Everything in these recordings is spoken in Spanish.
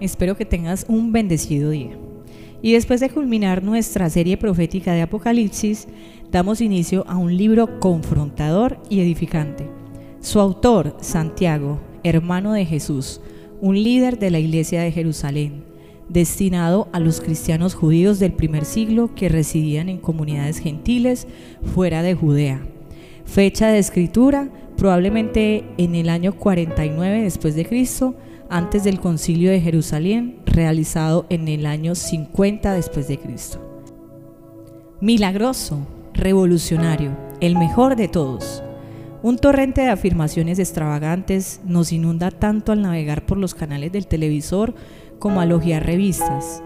Espero que tengas un bendecido día. Y después de culminar nuestra serie profética de Apocalipsis, damos inicio a un libro confrontador y edificante. Su autor, Santiago, hermano de Jesús, un líder de la iglesia de Jerusalén, destinado a los cristianos judíos del primer siglo que residían en comunidades gentiles fuera de Judea. Fecha de escritura, probablemente en el año 49 después de Cristo, antes del concilio de Jerusalén realizado en el año 50 después de Cristo. Milagroso, revolucionario, el mejor de todos. Un torrente de afirmaciones extravagantes nos inunda tanto al navegar por los canales del televisor como al hojear revistas.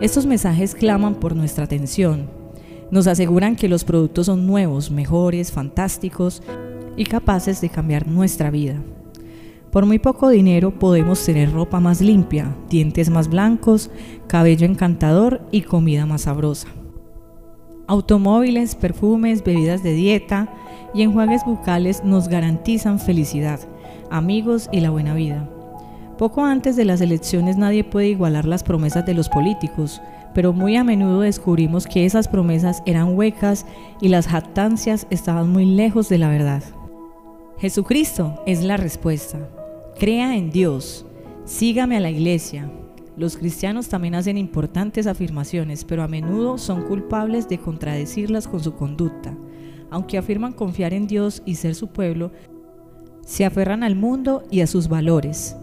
Estos mensajes claman por nuestra atención. Nos aseguran que los productos son nuevos, mejores, fantásticos y capaces de cambiar nuestra vida. Por muy poco dinero podemos tener ropa más limpia, dientes más blancos, cabello encantador y comida más sabrosa. Automóviles, perfumes, bebidas de dieta y enjuagues bucales nos garantizan felicidad, amigos y la buena vida. Poco antes de las elecciones nadie puede igualar las promesas de los políticos, pero muy a menudo descubrimos que esas promesas eran huecas y las jactancias estaban muy lejos de la verdad. Jesucristo es la respuesta. Crea en Dios. Sígame a la iglesia. Los cristianos también hacen importantes afirmaciones, pero a menudo son culpables de contradecirlas con su conducta. Aunque afirman confiar en Dios y ser su pueblo, se aferran al mundo y a sus valores.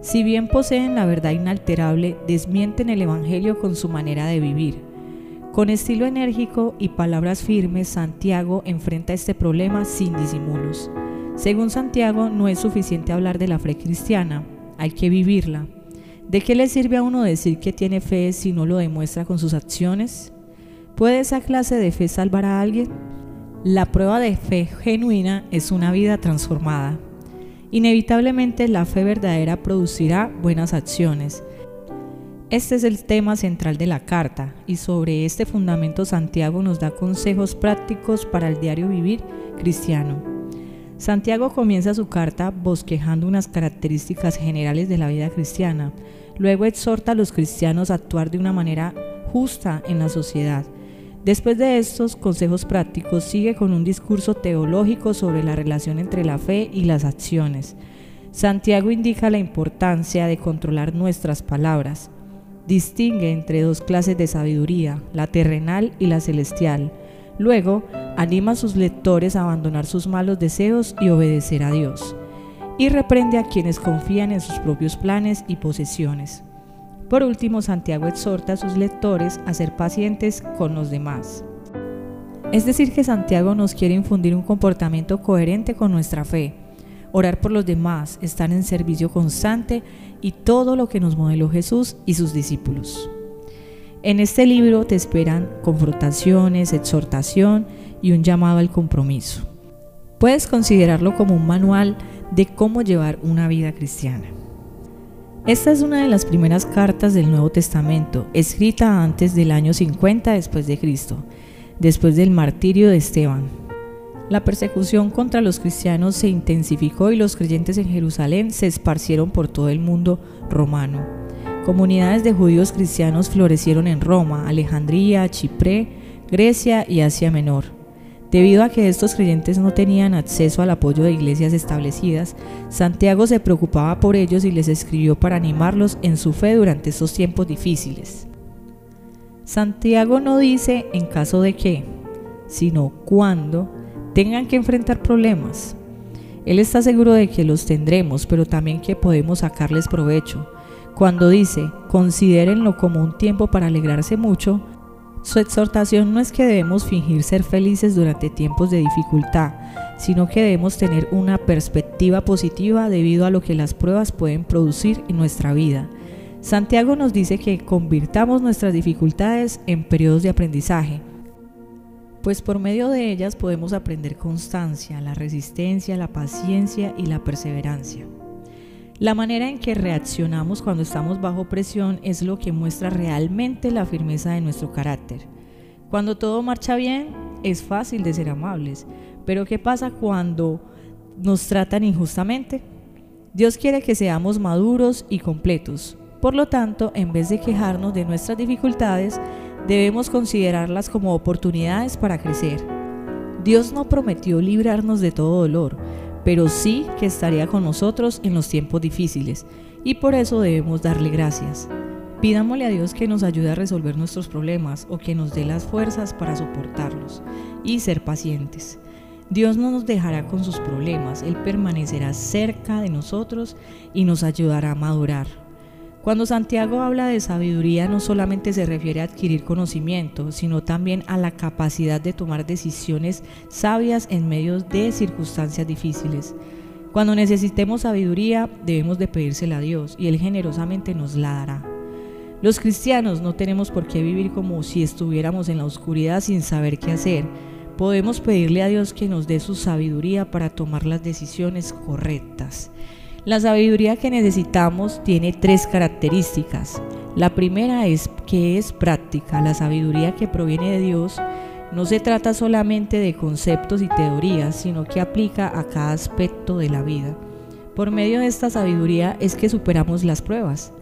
Si bien poseen la verdad inalterable, desmienten el Evangelio con su manera de vivir. Con estilo enérgico y palabras firmes, Santiago enfrenta este problema sin disimulos. Según Santiago, no es suficiente hablar de la fe cristiana, hay que vivirla. ¿De qué le sirve a uno decir que tiene fe si no lo demuestra con sus acciones? ¿Puede esa clase de fe salvar a alguien? La prueba de fe genuina es una vida transformada. Inevitablemente la fe verdadera producirá buenas acciones. Este es el tema central de la carta y sobre este fundamento Santiago nos da consejos prácticos para el diario vivir cristiano. Santiago comienza su carta bosquejando unas características generales de la vida cristiana. Luego exhorta a los cristianos a actuar de una manera justa en la sociedad. Después de estos consejos prácticos sigue con un discurso teológico sobre la relación entre la fe y las acciones. Santiago indica la importancia de controlar nuestras palabras. Distingue entre dos clases de sabiduría, la terrenal y la celestial. Luego, anima a sus lectores a abandonar sus malos deseos y obedecer a Dios, y reprende a quienes confían en sus propios planes y posesiones. Por último, Santiago exhorta a sus lectores a ser pacientes con los demás. Es decir, que Santiago nos quiere infundir un comportamiento coherente con nuestra fe, orar por los demás, estar en servicio constante y todo lo que nos modeló Jesús y sus discípulos. En este libro te esperan confrontaciones, exhortación y un llamado al compromiso. Puedes considerarlo como un manual de cómo llevar una vida cristiana. Esta es una de las primeras cartas del Nuevo Testamento, escrita antes del año 50 después de Cristo, después del martirio de Esteban. La persecución contra los cristianos se intensificó y los creyentes en Jerusalén se esparcieron por todo el mundo romano. Comunidades de judíos cristianos florecieron en Roma, Alejandría, Chipre, Grecia y Asia Menor. Debido a que estos creyentes no tenían acceso al apoyo de iglesias establecidas, Santiago se preocupaba por ellos y les escribió para animarlos en su fe durante estos tiempos difíciles. Santiago no dice en caso de que, sino cuando tengan que enfrentar problemas. Él está seguro de que los tendremos, pero también que podemos sacarles provecho cuando dice, considérenlo como un tiempo para alegrarse mucho, su exhortación no es que debemos fingir ser felices durante tiempos de dificultad, sino que debemos tener una perspectiva positiva debido a lo que las pruebas pueden producir en nuestra vida. Santiago nos dice que convirtamos nuestras dificultades en periodos de aprendizaje, pues por medio de ellas podemos aprender constancia, la resistencia, la paciencia y la perseverancia. La manera en que reaccionamos cuando estamos bajo presión es lo que muestra realmente la firmeza de nuestro carácter. Cuando todo marcha bien, es fácil de ser amables, pero ¿qué pasa cuando nos tratan injustamente? Dios quiere que seamos maduros y completos, Por lo tanto, en vez de quejarnos de nuestras dificultades, debemos considerarlas como oportunidades para crecer. Dios no prometió librarnos de todo dolor, pero sí que estaría con nosotros en los tiempos difíciles, y por eso debemos darle gracias. Pidámosle a Dios que nos ayude a resolver nuestros problemas o que nos dé las fuerzas para soportarlos y ser pacientes. Dios no nos dejará con sus problemas, Él permanecerá cerca de nosotros y nos ayudará a madurar. Cuando Santiago habla de sabiduría no solamente se refiere a adquirir conocimiento, sino también a la capacidad de tomar decisiones sabias en medio de circunstancias difíciles. Cuando necesitemos sabiduría debemos de pedírsela a Dios y Él generosamente nos la dará. Los cristianos no tenemos por qué vivir como si estuviéramos en la oscuridad sin saber qué hacer. Podemos pedirle a Dios que nos dé su sabiduría para tomar las decisiones correctas. La sabiduría que necesitamos tiene tres características. La primera es que es práctica. La sabiduría que proviene de Dios no se trata solamente de conceptos y teorías, sino que aplica a cada aspecto de la vida. Por medio de esta sabiduría es que superamos las pruebas.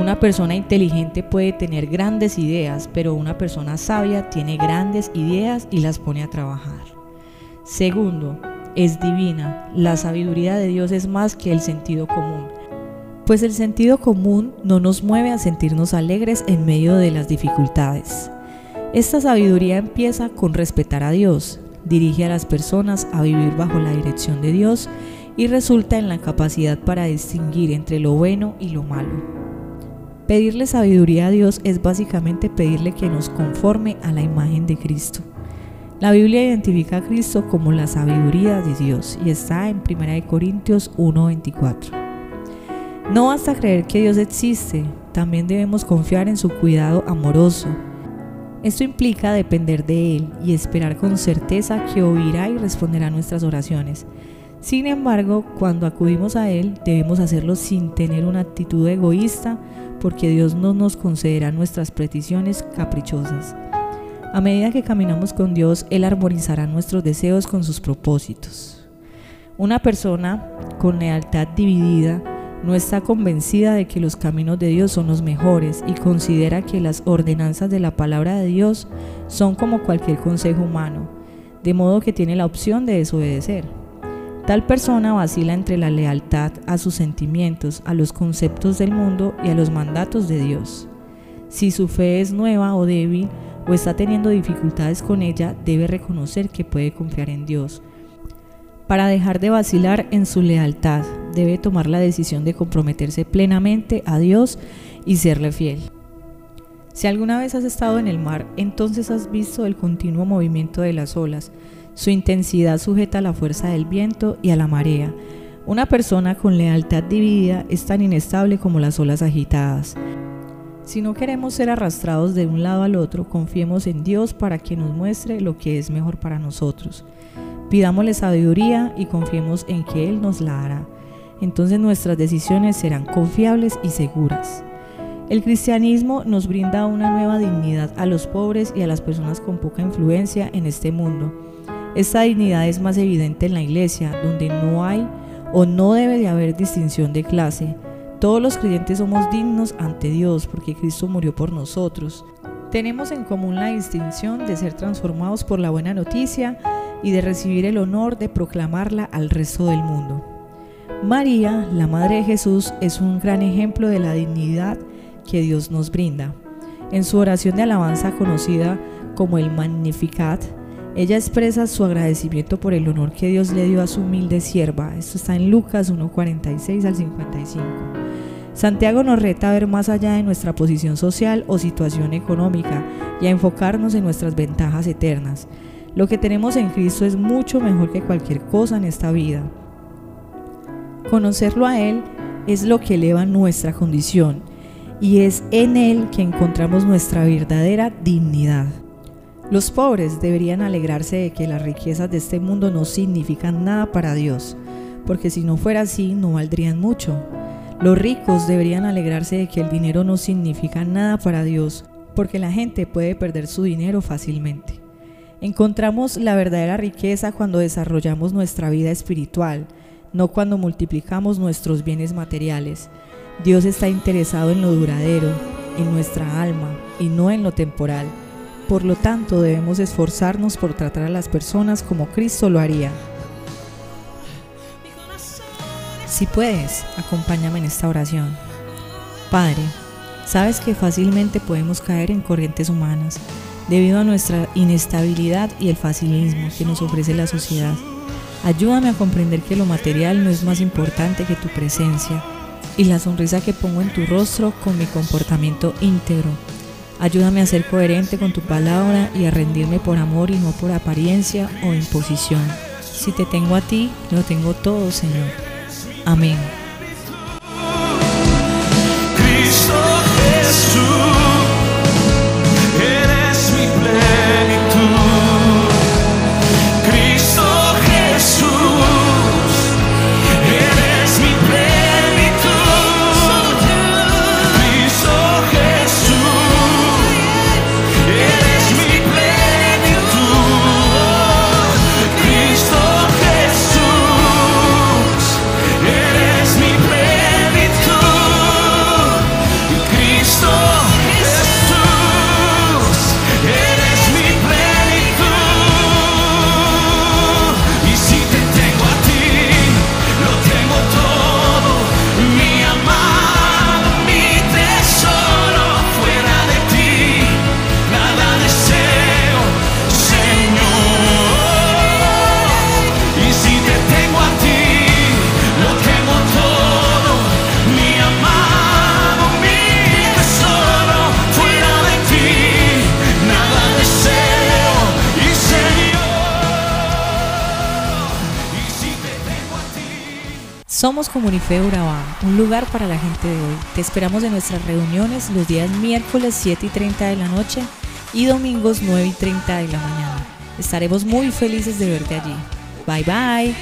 Una persona inteligente puede tener grandes ideas, pero una persona sabia tiene grandes ideas y las pone a trabajar. Segundo, es divina. La sabiduría de Dios es más que el sentido común. Pues el sentido común no nos mueve a sentirnos alegres en medio de las dificultades. Esta sabiduría empieza con respetar a Dios, dirige a las personas a vivir bajo la dirección de Dios y resulta en la capacidad para distinguir entre lo bueno y lo malo. Pedirle sabiduría a Dios es básicamente pedirle que nos conforme a la imagen de Cristo. La Biblia identifica a Cristo como la sabiduría de Dios y está en 1 Corintios 1:24. No basta creer que Dios existe, también debemos confiar en su cuidado amoroso. Esto implica depender de Él y esperar con certeza que oirá y responderá nuestras oraciones. Sin embargo, cuando acudimos a Él, debemos hacerlo sin tener una actitud egoísta, porque Dios no nos concederá nuestras peticiones caprichosas. A medida que caminamos con Dios, Él armonizará nuestros deseos con sus propósitos. Una persona con lealtad dividida no está convencida de que los caminos de Dios son los mejores y considera que las ordenanzas de la palabra de Dios son como cualquier consejo humano, de modo que tiene la opción de desobedecer. Tal persona vacila entre la lealtad a sus sentimientos, a los conceptos del mundo y a los mandatos de Dios. Si su fe es nueva o débil, o está teniendo dificultades con ella, debe reconocer que puede confiar en Dios. Para dejar de vacilar en su lealtad, debe tomar la decisión de comprometerse plenamente a Dios y serle fiel. Si alguna vez has estado en el mar, entonces has visto el continuo movimiento de las olas, su intensidad sujeta a la fuerza del viento y a la marea. Una persona con lealtad dividida es tan inestable como las olas agitadas. Si no queremos ser arrastrados de un lado al otro, confiemos en Dios para que nos muestre lo que es mejor para nosotros. Pidámosle sabiduría y confiemos en que Él nos la hará. Entonces nuestras decisiones serán confiables y seguras. El cristianismo nos brinda una nueva dignidad a los pobres y a las personas con poca influencia en este mundo. Esta dignidad es más evidente en la iglesia, donde no hay o no debe de haber distinción de clase, todos los creyentes somos dignos ante Dios porque Cristo murió por nosotros. Tenemos en común la distinción de ser transformados por la buena noticia y de recibir el honor de proclamarla al resto del mundo. María, la Madre de Jesús, es un gran ejemplo de la dignidad que Dios nos brinda. En su oración de alabanza conocida como el Magnificat, ella expresa su agradecimiento por el honor que Dios le dio a su humilde sierva. Esto está en Lucas 1.46 al 55. Santiago nos reta a ver más allá de nuestra posición social o situación económica y a enfocarnos en nuestras ventajas eternas. Lo que tenemos en Cristo es mucho mejor que cualquier cosa en esta vida. Conocerlo a Él es lo que eleva nuestra condición y es en Él que encontramos nuestra verdadera dignidad. Los pobres deberían alegrarse de que las riquezas de este mundo no significan nada para Dios, porque si no fuera así no valdrían mucho. Los ricos deberían alegrarse de que el dinero no significa nada para Dios, porque la gente puede perder su dinero fácilmente. Encontramos la verdadera riqueza cuando desarrollamos nuestra vida espiritual, no cuando multiplicamos nuestros bienes materiales. Dios está interesado en lo duradero, en nuestra alma y no en lo temporal. Por lo tanto, debemos esforzarnos por tratar a las personas como Cristo lo haría. Si puedes, acompáñame en esta oración. Padre, sabes que fácilmente podemos caer en corrientes humanas debido a nuestra inestabilidad y el facilismo que nos ofrece la sociedad. Ayúdame a comprender que lo material no es más importante que tu presencia y la sonrisa que pongo en tu rostro con mi comportamiento íntegro. Ayúdame a ser coherente con tu palabra y a rendirme por amor y no por apariencia o imposición. Si te tengo a ti, lo tengo todo, Señor. Amén. Somos Comunife Urabá, un lugar para la gente de hoy. Te esperamos en nuestras reuniones los días miércoles 7 y 30 de la noche y domingos 9 y 30 de la mañana. Estaremos muy felices de verte allí. Bye bye.